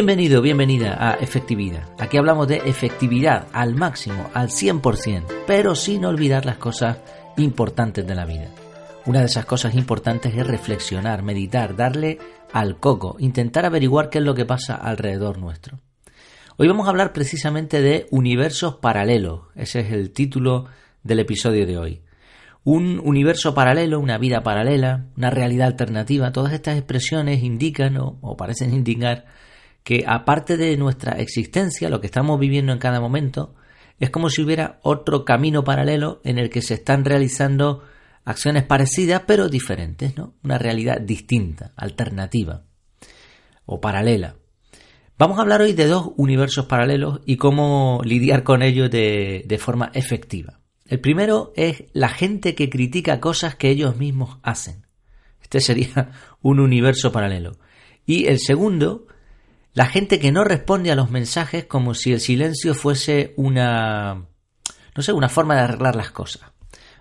Bienvenido, bienvenida a Efectividad. Aquí hablamos de efectividad al máximo, al 100%, pero sin olvidar las cosas importantes de la vida. Una de esas cosas importantes es reflexionar, meditar, darle al coco, intentar averiguar qué es lo que pasa alrededor nuestro. Hoy vamos a hablar precisamente de universos paralelos. Ese es el título del episodio de hoy. Un universo paralelo, una vida paralela, una realidad alternativa, todas estas expresiones indican o, parecen indicar que aparte de nuestra existencia, lo que estamos viviendo en cada momento, es como si hubiera otro camino paralelo en el que se están realizando acciones parecidas pero diferentes, ¿no? Una realidad distinta, alternativa o paralela. Vamos a hablar hoy de dos universos paralelos y cómo lidiar con ellos de, de forma efectiva. El primero es la gente que critica cosas que ellos mismos hacen. Este sería un universo paralelo. Y el segundo, la gente que no responde a los mensajes como si el silencio fuese una, no sé, una forma de arreglar las cosas.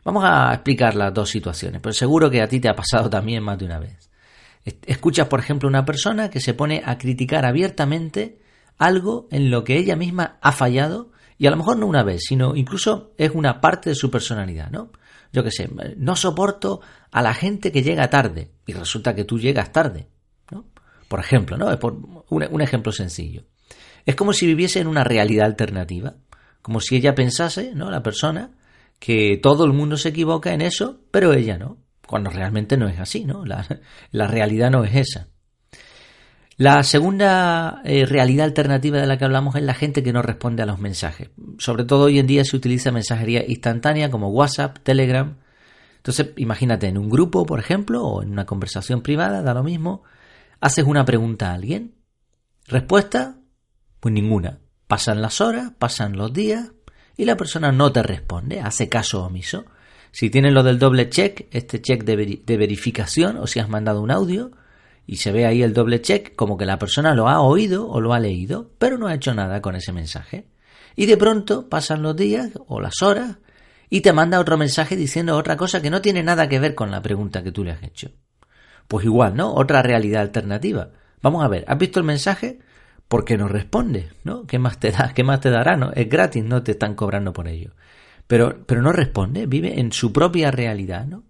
Vamos a explicar las dos situaciones, pero seguro que a ti te ha pasado también más de una vez. Escuchas, por ejemplo, una persona que se pone a criticar abiertamente algo en lo que ella misma ha fallado y a lo mejor no una vez, sino incluso es una parte de su personalidad, ¿no? Yo qué sé, no soporto a la gente que llega tarde y resulta que tú llegas tarde. Por ejemplo, ¿no? Por un, un ejemplo sencillo. Es como si viviese en una realidad alternativa, como si ella pensase, ¿no? La persona, que todo el mundo se equivoca en eso, pero ella no, cuando realmente no es así, ¿no? La, la realidad no es esa. La segunda eh, realidad alternativa de la que hablamos es la gente que no responde a los mensajes. Sobre todo hoy en día se utiliza mensajería instantánea como WhatsApp, Telegram. Entonces, imagínate en un grupo, por ejemplo, o en una conversación privada, da lo mismo, haces una pregunta a alguien. Respuesta, pues ninguna. Pasan las horas, pasan los días y la persona no te responde, hace caso omiso. Si tienes lo del doble check, este check de, de verificación, o si has mandado un audio, y se ve ahí el doble check como que la persona lo ha oído o lo ha leído, pero no ha hecho nada con ese mensaje. Y de pronto pasan los días o las horas y te manda otro mensaje diciendo otra cosa que no tiene nada que ver con la pregunta que tú le has hecho. Pues igual, ¿no? Otra realidad alternativa. Vamos a ver, ¿has visto el mensaje? ¿Por qué no responde? ¿No? ¿Qué más te da? ¿Qué más te dará? ¿No? Es gratis, no te están cobrando por ello. Pero, pero no responde, vive en su propia realidad, ¿no?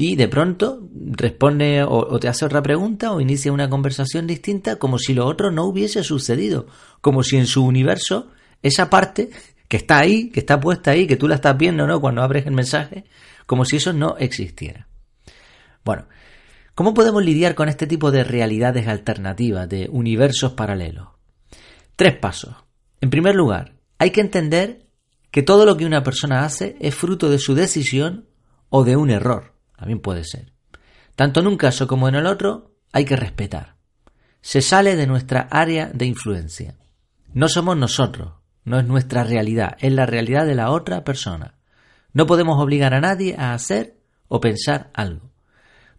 y de pronto responde o, te hace otra pregunta o inicia una conversación distinta como si lo otro no hubiese sucedido, como si en su universo esa parte que está ahí, que está puesta ahí, que tú la estás viendo, ¿no? Cuando abres el mensaje, como si eso no existiera. Bueno, ¿cómo podemos lidiar con este tipo de realidades alternativas, de universos paralelos? Tres pasos. En primer lugar, hay que entender que todo lo que una persona hace es fruto de su decisión o de un error. También puede ser. Tanto en un caso como en el otro hay que respetar. Se sale de nuestra área de influencia. No somos nosotros, no es nuestra realidad, es la realidad de la otra persona. No podemos obligar a nadie a hacer o pensar algo.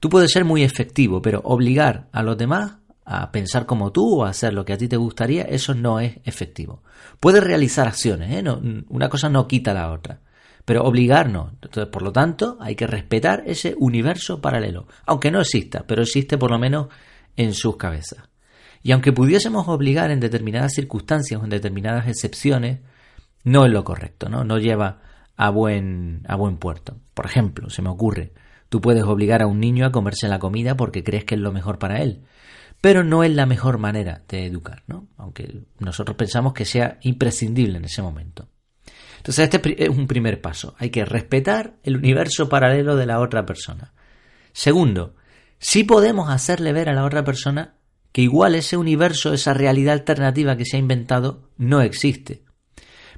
Tú puedes ser muy efectivo, pero obligar a los demás a pensar como tú o a hacer lo que a ti te gustaría, eso no es efectivo. Puedes realizar acciones, ¿eh? una cosa no quita la otra pero obligarnos. Entonces, por lo tanto, hay que respetar ese universo paralelo, aunque no exista, pero existe por lo menos en sus cabezas. Y aunque pudiésemos obligar en determinadas circunstancias o en determinadas excepciones, no es lo correcto, ¿no? No lleva a buen, a buen puerto. Por ejemplo, se me ocurre, tú puedes obligar a un niño a comerse la comida porque crees que es lo mejor para él, pero no es la mejor manera de educar, ¿no? Aunque nosotros pensamos que sea imprescindible en ese momento. Entonces este es un primer paso. Hay que respetar el universo paralelo de la otra persona. Segundo, sí podemos hacerle ver a la otra persona que igual ese universo, esa realidad alternativa que se ha inventado, no existe.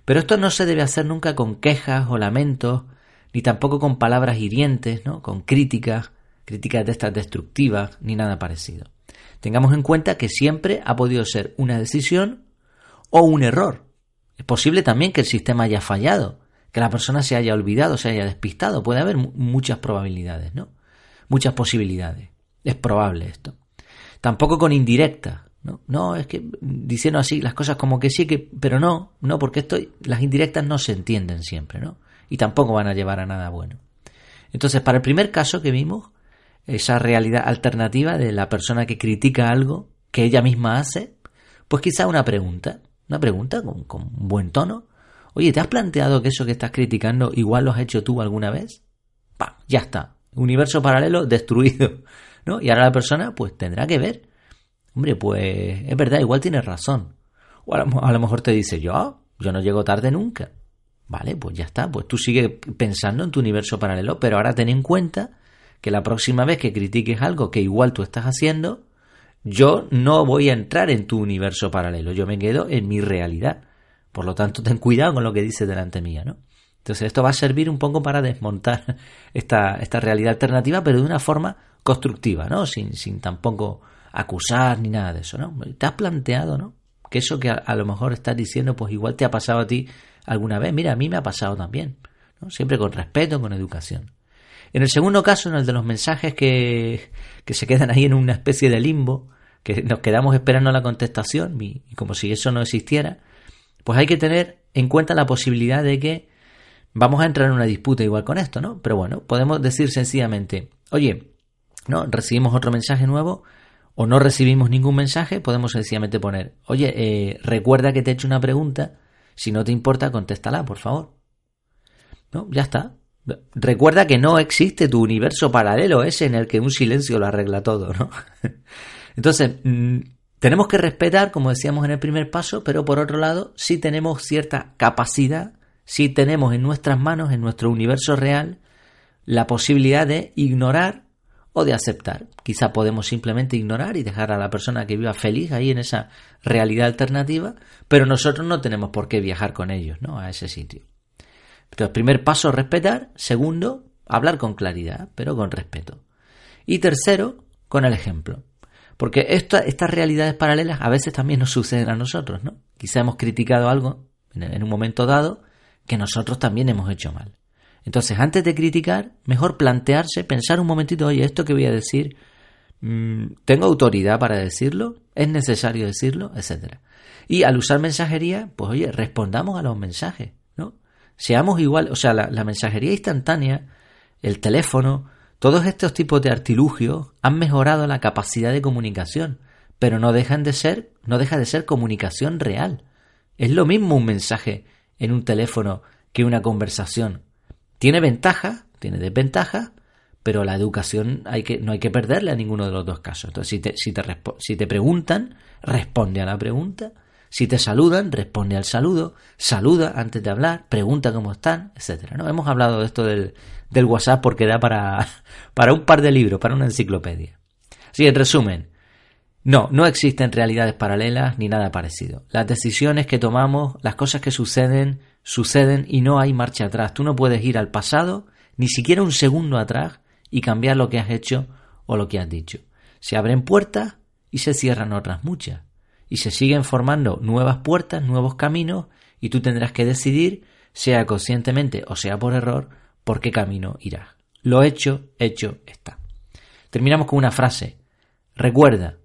Pero esto no se debe hacer nunca con quejas o lamentos, ni tampoco con palabras hirientes, ¿no? con críticas, críticas de estas destructivas, ni nada parecido. Tengamos en cuenta que siempre ha podido ser una decisión o un error. Es posible también que el sistema haya fallado, que la persona se haya olvidado, se haya despistado. Puede haber muchas probabilidades, ¿no? Muchas posibilidades. Es probable esto. Tampoco con indirecta, ¿no? No, es que diciendo así las cosas como que sí, que, pero no, no, porque esto, las indirectas no se entienden siempre, ¿no? Y tampoco van a llevar a nada bueno. Entonces, para el primer caso que vimos, esa realidad alternativa de la persona que critica algo que ella misma hace, Pues quizá una pregunta, una pregunta con, con buen tono. Oye, ¿te has planteado que eso que estás criticando igual lo has hecho tú alguna vez? ¡Pam! Ya está. Universo paralelo destruido. ¿No? Y ahora la persona pues tendrá que ver. Hombre, pues es verdad, igual tienes razón. O a lo, a lo mejor te dice, yo, yo no llego tarde nunca. Vale, pues ya está. Pues tú sigues pensando en tu universo paralelo, pero ahora ten en cuenta que la próxima vez que critiques algo que igual tú estás haciendo, yo no voy a entrar en tu universo paralelo, yo me quedo en mi realidad. Por lo tanto, ten cuidado con lo que dices delante mía, ¿no? Entonces, esto va a servir un poco para desmontar esta, esta realidad alternativa, pero de una forma constructiva, ¿no? Sin, sin tampoco acusar ni nada de eso, ¿no? Te has planteado, ¿no? Que eso que a, lo mejor estás diciendo, pues igual te ha pasado a ti alguna vez. Mira, a mí me ha pasado también, ¿no? Siempre con respeto, con educación. En el segundo caso, en el de los mensajes que, que se quedan ahí en una especie de limbo, que nos quedamos esperando la contestación, y como si eso no existiera, pues hay que tener en cuenta la posibilidad de que vamos a entrar en una disputa igual con esto, ¿no? Pero bueno, podemos decir sencillamente, oye, ¿no? Recibimos otro mensaje nuevo o no recibimos ningún mensaje, podemos sencillamente poner, oye, eh, recuerda que te he hecho una pregunta, si no te importa, contéstala, por favor. ¿No? Ya está. Recuerda que no existe tu universo paralelo ese en el que un silencio lo arregla todo, ¿no? Entonces, mm, tenemos que respetar, como decíamos en el primer paso, pero por otro lado, sí tenemos cierta capacidad, sí tenemos en nuestras manos, en nuestro universo real, la posibilidad de ignorar o de aceptar. Quizá podemos simplemente ignorar y dejar a la persona que viva feliz ahí en esa realidad alternativa, pero nosotros no tenemos por qué viajar con ellos, ¿no? A ese sitio. Entonces, primer paso, respetar. Segundo, hablar con claridad, pero con respeto. Y tercero, con el ejemplo. Porque estas realidades paralelas a veces también nos suceden a nosotros, ¿no? Quizá hemos criticado algo en un momento dado que nosotros también hemos hecho mal. Entonces, antes de criticar, mejor plantearse, pensar un momentito, oye, esto que voy a decir, mm, ¿tengo autoridad para decirlo? ¿Es necesario decirlo? Etcétera. Y al usar mensajería, pues oye, respondamos a los mensajes seamos igual, o sea, la, mensajería instantánea, el teléfono, todos estos tipos de artilugios han mejorado la capacidad de comunicación, pero no dejan de ser, no deja de ser comunicación real. Es lo mismo un mensaje en un teléfono que una conversación. Tiene ventajas, tiene desventajas, pero la educación no hay que perderle a ninguno de los dos casos. Entonces, si te, preguntan, responde a la pregunta. Si te saludan, responde al saludo, saluda antes de hablar, pregunta cómo están, etcétera. ¿no? Hemos hablado de esto del, WhatsApp porque da para, para un par de libros, para una enciclopedia. Así, en resumen, no, no existen realidades paralelas ni nada parecido. Las decisiones que tomamos, las cosas que suceden, suceden y no hay marcha atrás. Tú no puedes ir al pasado, ni siquiera un segundo atrás, y cambiar lo que has hecho o lo que has dicho. Se abren puertas y se cierran otras muchas y se siguen formando nuevas puertas, nuevos caminos, y tú tendrás que decidir, sea conscientemente o sea por error, por qué camino irás. Lo hecho, hecho está. Terminamos con una frase. Recuerda,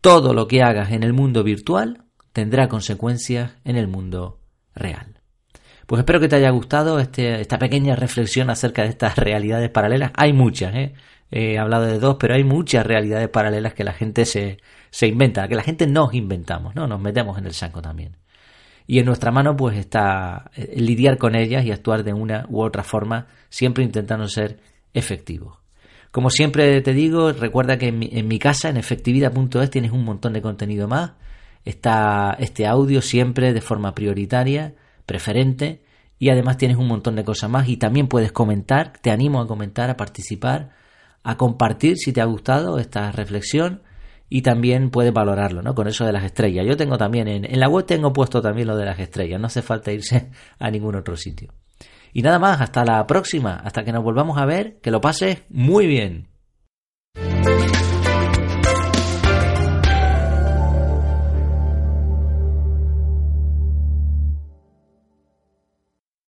todo lo que hagas en el mundo virtual tendrá consecuencias en el mundo real. Pues espero que te haya gustado este, esta pequeña reflexión acerca de estas realidades paralelas. Hay muchas, ¿eh? he hablado de dos, pero hay muchas realidades paralelas que la gente se, se inventa, que la gente nos inventamos, ¿no? Nos metemos en el saco también. Y en nuestra mano, pues, está eh, lidiar con ellas y actuar de una u otra forma, siempre intentando ser efectivos. Como siempre te digo, recuerda que en mi, en mi casa, en efectividad.es, tienes un montón de contenido más. Está este audio siempre de forma prioritaria, preferente, y además tienes un montón de cosas más y también puedes comentar, te animo a comentar, a participar a compartir si te ha gustado esta reflexión y también puedes valorarlo, ¿no? Con eso de las estrellas. Yo tengo también, en, en la web tengo puesto también lo de las estrellas, no hace falta irse a ningún otro sitio. Y nada más, hasta la próxima, hasta que nos volvamos a ver, que lo pases muy bien.